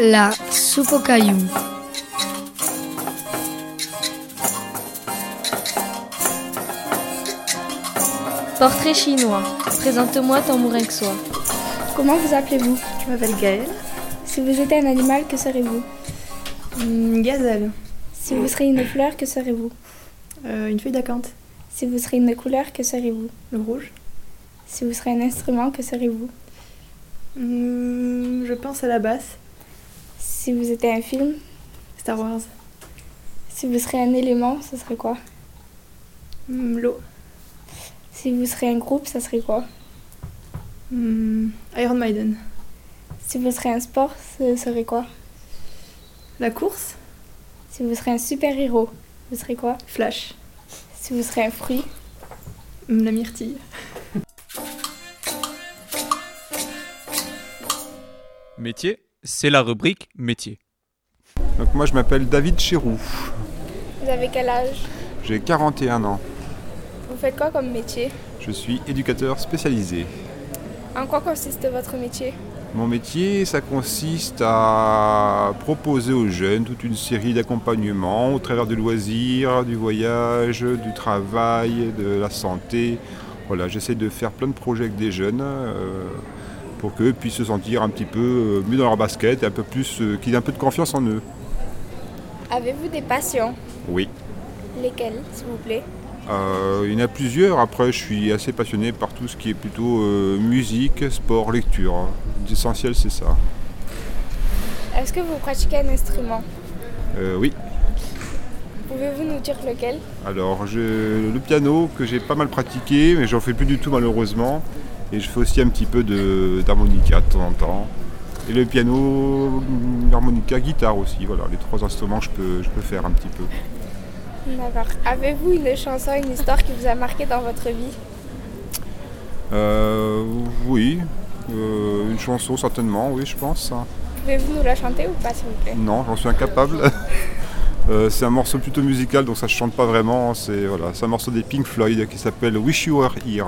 La soupe aux cailloux. Portrait chinois. Présente-moi tambourin que soit. Comment vous appelez-vous? Je m'appelle Gaëlle. Si vous étiez un animal, que serez-vous? Une gazelle. Si vous seriez une fleur, que serez-vous? Euh, une feuille d'acanthe. Si vous seriez une couleur, que serez-vous? Le rouge. Si vous seriez un instrument, que serez-vous? Hmm, je pense à la basse. Si vous étiez un film Star Wars. Si vous seriez un élément, ce serait quoi? Hmm, L'eau. Si vous seriez un groupe, ça serait quoi? Hmm, Iron Maiden. Si vous seriez un sport, ce serait quoi? La course. Si vous seriez un super-héros, vous serez quoi? Flash. Si vous seriez un fruit, Hmm, La myrtille. Métier, c'est la rubrique métier. Donc moi je m'appelle David Chéroux, vous avez quel âge? J'ai 41 ans, Vous faites quoi comme métier? Je suis éducateur spécialisé. En quoi consiste votre métier? Mon métier, ça consiste à proposer aux jeunes toute une série d'accompagnements au travers du loisir, du voyage, du travail, de la santé. Voilà, j'essaie de faire plein de projets avec des jeunes euh, pour qu'eux puissent se sentir un petit peu euh, mieux dans leur basket et un peu plus, euh, qu'ils aient un peu de confiance en eux. Avez-vous des passions? Oui. Lesquelles, s'il vous plaît? Euh, il y en a plusieurs. Après, je suis assez passionné par tout ce qui est plutôt euh, musique, sport, lecture. L'essentiel, c'est ça. Est-ce que vous pratiquez un instrument? Euh, oui. Pouvez-vous nous dire lequel? Alors, je- le piano que j'ai pas mal pratiqué, mais j'en fais plus du tout malheureusement. Et je fais aussi un petit peu d'harmonica de, temps en temps. Et le piano, l'harmonica, guitare aussi. Voilà, les trois instruments que je peux, je peux faire un petit peu. D'accord. Avez-vous une chanson, une histoire qui vous a marqué dans votre vie? Euh, oui. Euh, une chanson certainement, oui, je pense. Pouvez-vous nous la chanter ou pas, s'il vous plaît? Non, j'en suis incapable. Euh, c'est un morceau plutôt musical, donc ça ne chante pas vraiment. C'est voilà, c'est un morceau des Pink Floyd qui s'appelle Wish You Were Here.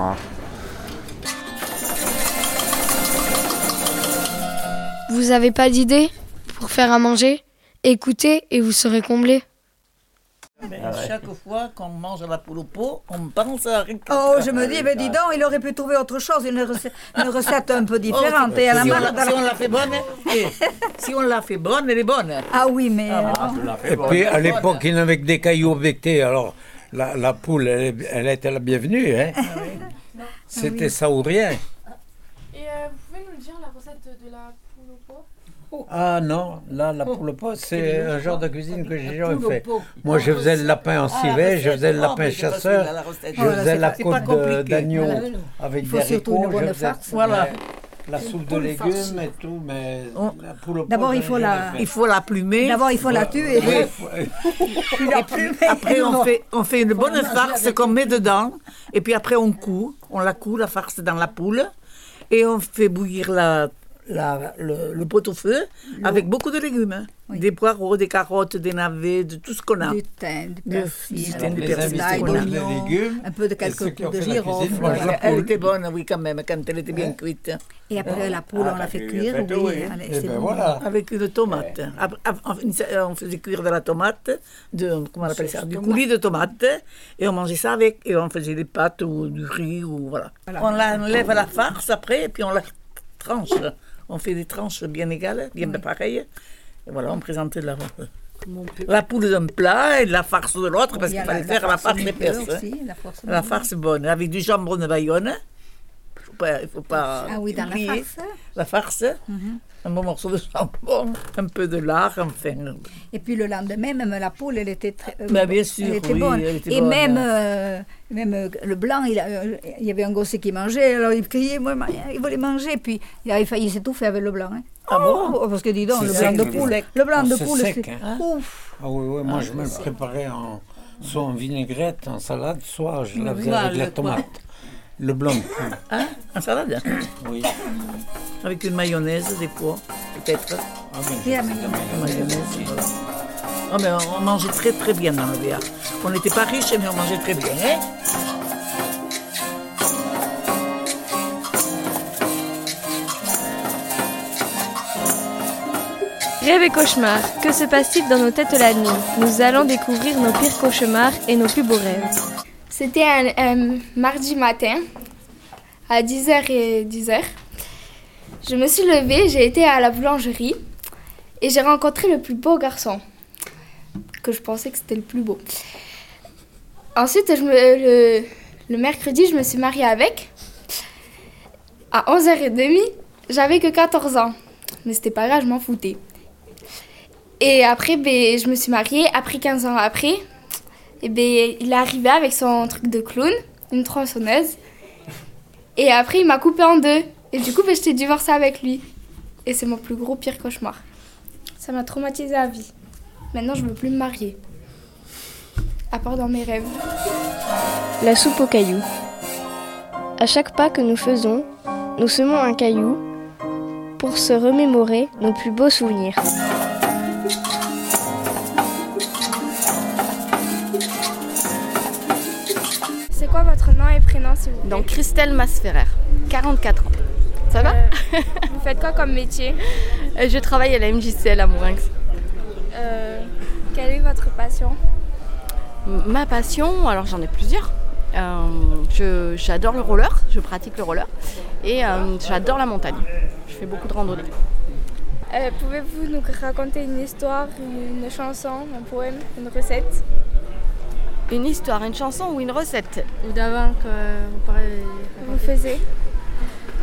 Vous avez pas d'idée pour faire à manger? Écoutez et vous serez comblé. Ben, Chaque fois qu'on mange la poule au pot, on pense à Rick. Oh, je me dis, ben dis donc, il aurait pu trouver autre chose, une recette, une recette un peu différente. et à la si, on la, si on la fait bonne, eh, si on la fait bonne, elle est bonne. Ah oui, mais euh, Et puis à l'époque, il n'y avait que des cailloux bectés. Alors la, la poule, elle, elle était la bienvenue. Hein. C'était ça ou rien. Et vous pouvez nous dire la recette de la poule au pot Ah non, là, la poule au pot, c'est un genre de cuisine que j'ai jamais fait. Moi, je faisais le lapin en civet, je faisais le lapin chasseur, je faisais la côte d'agneau Voilà. avec des haricots, je bonne faisais farce. Voilà. la soupe de légumes et tout, mais Oh. la poule au pot, D'abord, il faut la-. Il faut la plumer. d'abord il faut la tuer. La plumer. Après, on fait, on fait une bonne farce qu'on met dedans. Et puis après, on coud. On la coud, la farce, dans la poule. Et on fait bouillir la, la- le, le pot au feu avec beaucoup de légumes. hein. Oui. Des poireaux, des carottes, des navets, de tout ce qu'on a. Du thym, du persil, du thym, du de persil, légumes, un peu de quelques de fait girofle. Elle était bonne, oui, quand même, quand elle était bien cuite. Et après la poule, Ah, on la fait bah, cuire. faites Oui, oui. allez, Eh ben bon. voilà. Avec une tomate. On faisait cuire de la tomate, de, comment on appelle ça, du coulis de tomate, et on mangeait ça avec, et on faisait des pâtes ou du riz, ou voilà. On la- enlève la farce après, et puis on la tranche. On fait des tranches bien égales, bien pareilles. Et voilà, on présentait la, la poule d'un plat et la farce de l'autre, parce qu'il fallait la- la faire la farce épaisse. hein. aussi, la farce La mignonne. farce bonne, avec du jambon de Bayonne. Pas- Il faut pas Ah oui, dans la farce. La farce, un bon morceau de jambon, un peu de lard, enfin. Et puis le lendemain, même la poule, elle était très. euh, Bah, bien sûr, elle était oui, bonne. elle était et bonne. même, euh, même euh, le blanc, il, a- euh, il y avait un gosse qui mangeait, alors il criait, moi, il voulait manger, puis il avait failli s'étouffer avec le blanc. hein. Ah bon? Oh, Parce que dis donc, C'est le sec, blanc de c'est poule, sec. le blanc Oh, de c'est poule, sec, c'est. hein. Ouf. Ah oui, oui, moi je me le préparais en, soit en vinaigrette, en salade, soit je la faisais avec la tomate. Le blanc Hein? En salade oui. Avec une mayonnaise, des pois, peut-être. Ah, Une mayonnaise voilà. Oh, mais on, mangeait très très bien dans le Béarn. On n'était pas riches, mais on mangeait très bien. Hein? Rêve et cauchemar, que se passe-t-il dans nos têtes la nuit? Nous allons découvrir nos pires cauchemars et nos plus beaux rêves. C'était un, mardi matin, à 10h et 10h. Je me suis levée, j'ai été à la boulangerie et j'ai rencontré le plus beau garçon, que je pensais que c'était le plus beau. Ensuite, le mercredi, je me suis mariée avec. À 11h30, j'avais que 14 ans. Mais c'était pas grave, je m'en foutais. Et après, ben, je me suis mariée. Après 15 ans après, et ben, il est arrivé avec son truc de clown, une tronçonneuse. Et après, il m'a coupé en deux. Et du coup, ben, j'étais divorcée avec lui. Et c'est mon plus gros pire cauchemar. Ça m'a traumatisée à vie. Maintenant, je veux plus me marier. À part dans mes rêves. La soupe aux cailloux. À chaque pas que nous faisons, nous semons un caillou pour se remémorer nos plus beaux souvenirs. Prénom, s'il vous plaît Donc Christelle Masferrer, 44 ans. Ça va? Euh, Vous faites quoi comme métier? Euh, Je travaille à la MJCL à Mourinx. Euh, Quelle est votre passion? Ma passion, alors j'en ai plusieurs. Euh, j'adore le roller, je pratique le roller et j'adore la montagne. Je fais beaucoup de randonnées. Pouvez-vous nous raconter une histoire, une chanson, un poème, une recette? Une histoire, une chanson ou une recette Ou d'avant que vous parlez. Vous faisiez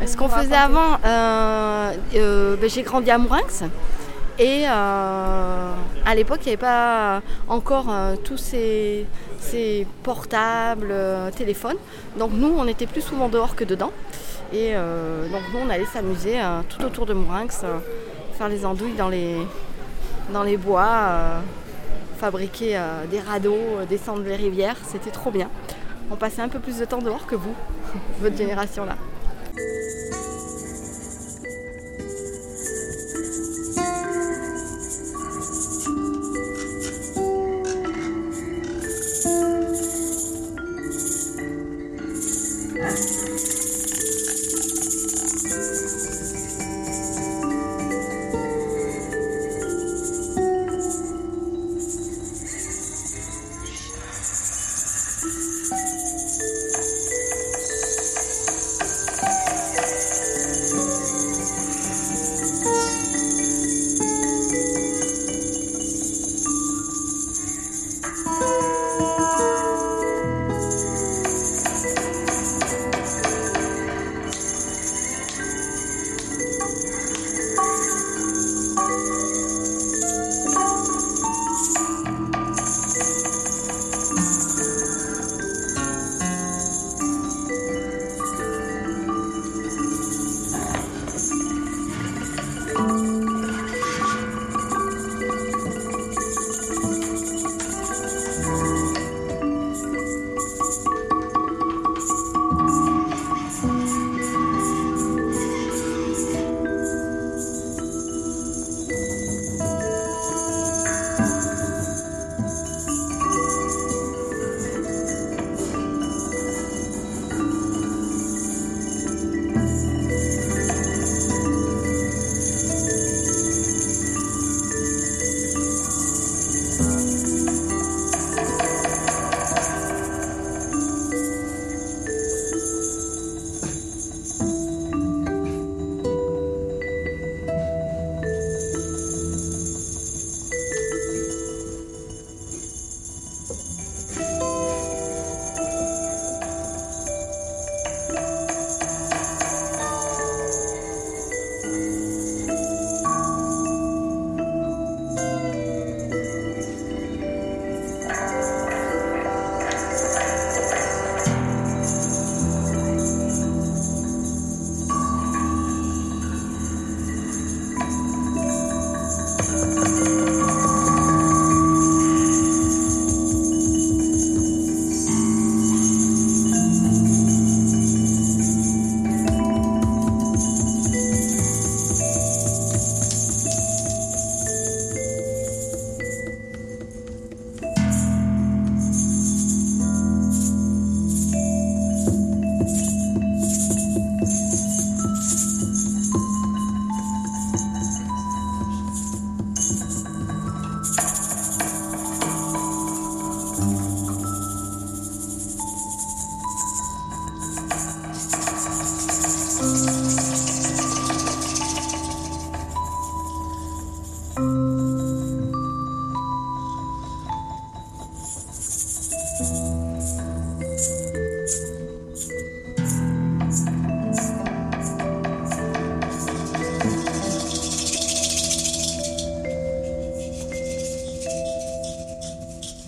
Ce qu'on Vous faisait avant, euh, euh, ben, j'ai grandi à Mourinx et euh, à l'époque il n'y avait pas encore euh, tous ces, ces portables, euh, téléphones. Donc nous on était plus souvent dehors que dedans. Et euh, donc nous on allait s'amuser euh, tout autour de Mourinx, euh, faire les andouilles dans les, dans les bois, euh, fabriquer euh, des radeaux, euh, descendre les rivières. C'était trop bien. On passait un peu plus de temps dehors que vous, votre génération là.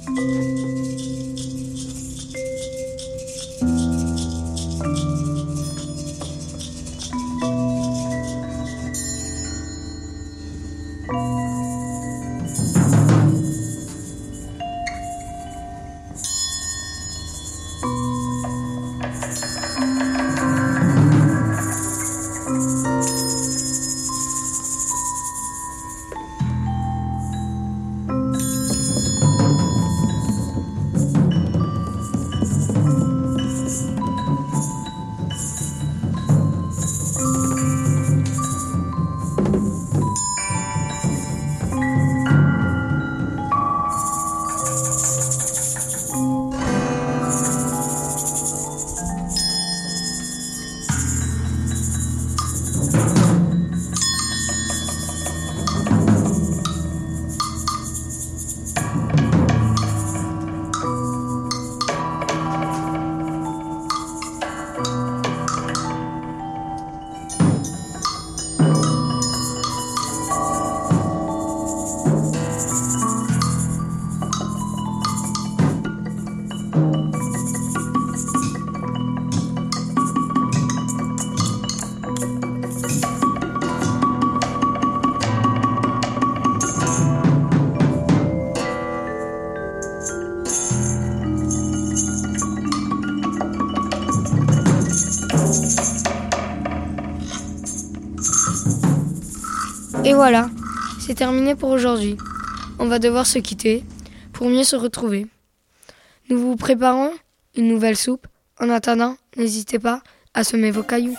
Música Et voilà, c'est terminé pour aujourd'hui. On va devoir se quitter pour mieux se retrouver. Nous vous préparons une nouvelle soupe. En attendant, n'hésitez pas à semer vos cailloux.